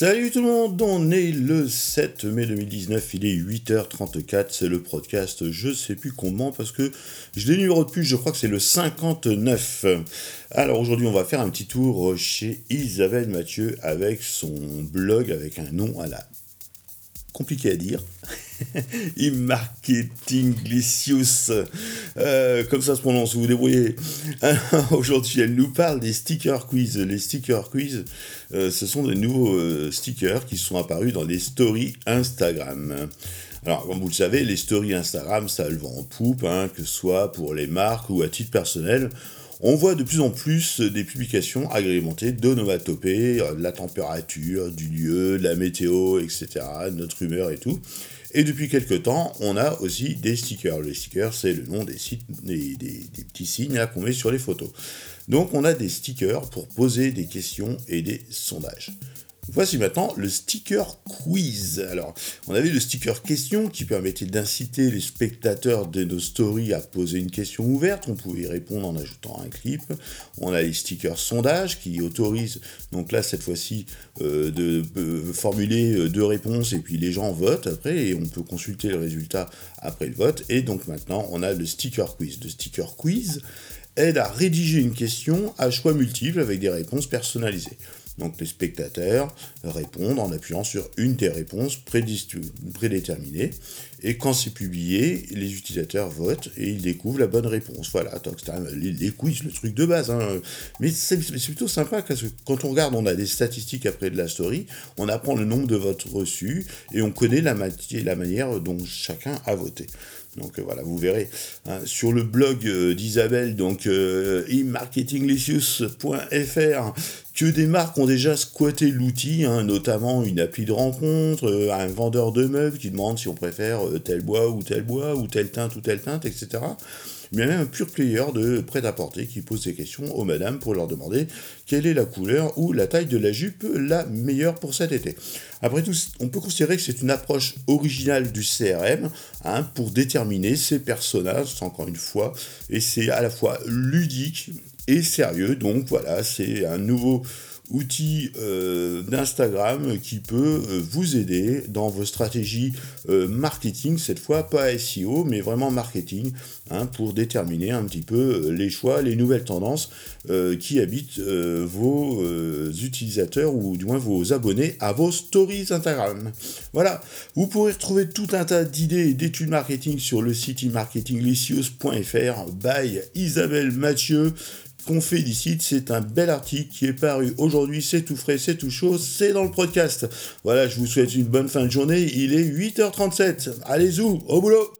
Salut tout le monde, on est le 7 mai 2019, il est 8h34, c'est le podcast, je sais plus comment parce que je l'ai numéro de plus, je crois que c'est le 59. Alors aujourd'hui on va faire un petit tour chez Isabelle Mathieu avec son blog avec un nom à la compliqué à dire. E-marketing euh, comme ça se prononce, vous vous débrouillez. Aujourd'hui, elle nous parle des stickers quiz. Les stickers quiz, euh, ce sont des nouveaux euh, stickers qui sont apparus dans les stories Instagram. Alors, comme vous le savez, les stories Instagram, ça le vend en poupe, hein, que ce soit pour les marques ou à titre personnel. On voit de plus en plus des publications agrémentées d'onomatopées, de la température, du lieu, de la météo, etc., notre humeur et tout. Et depuis quelques temps, on a aussi des stickers. Les stickers, c'est le nom des, sites, des petits signes qu'on met sur les photos. Donc on a des stickers pour poser des questions et des sondages. Voici maintenant le sticker quiz. Alors, on avait le sticker question qui permettait d'inciter les spectateurs de nos stories à poser une question ouverte. On pouvait y répondre en ajoutant un clip. On a les stickers sondage qui autorisent, donc là, cette fois-ci, euh, de euh, formuler euh, deux réponses et puis les gens votent après et on peut consulter le résultat après le vote. Et donc maintenant, on a le sticker quiz. Le sticker quiz aide à rédiger une question à choix multiples avec des réponses personnalisées. Donc les spectateurs répondent en appuyant sur une des réponses prédéterminées. Et quand c'est publié, les utilisateurs votent et ils découvrent la bonne réponse. Voilà, c'est les, les, quiz, le truc de base. Hein. Mais c'est plutôt sympa parce que quand on regarde, on a des statistiques après de la story, on apprend le nombre de votes reçus et on connaît la, la manière dont chacun a voté. Donc euh, voilà, vous verrez hein, sur le blog euh, d'Isabelle, donc euh, e-marketinglicious.fr, que des marques ont déjà squatté l'outil, hein, notamment une appli de rencontre, un vendeur de meubles qui demande si on préfère tel bois ou tel bois, ou telle teinte ou telle teinte, etc mais même un pur player de prêt-à-porter qui pose des questions aux madames pour leur demander quelle est la couleur ou la taille de la jupe la meilleure pour cet été. Après tout, on peut considérer que c'est une approche originale du CRM hein, pour déterminer ces personnages, encore une fois, et c'est à la fois ludique et sérieux, donc voilà, c'est un nouveau outil euh, d'Instagram qui peut euh, vous aider dans vos stratégies euh, marketing, cette fois pas SEO, mais vraiment marketing, hein, pour déterminer un petit peu les choix, les nouvelles tendances qui habitent vos utilisateurs ou du moins vos abonnés à vos stories Instagram. Voilà, vous pourrez retrouver tout un tas d'idées et d'études marketing sur le site marketinglicious.fr by Isabelle Mathieu qu'on félicite. C'est un bel article qui est paru aujourd'hui. C'est tout frais, c'est tout chaud, c'est dans le podcast. Voilà, je vous souhaite une bonne fin de journée. Il est 8h37. Allez-y, au boulot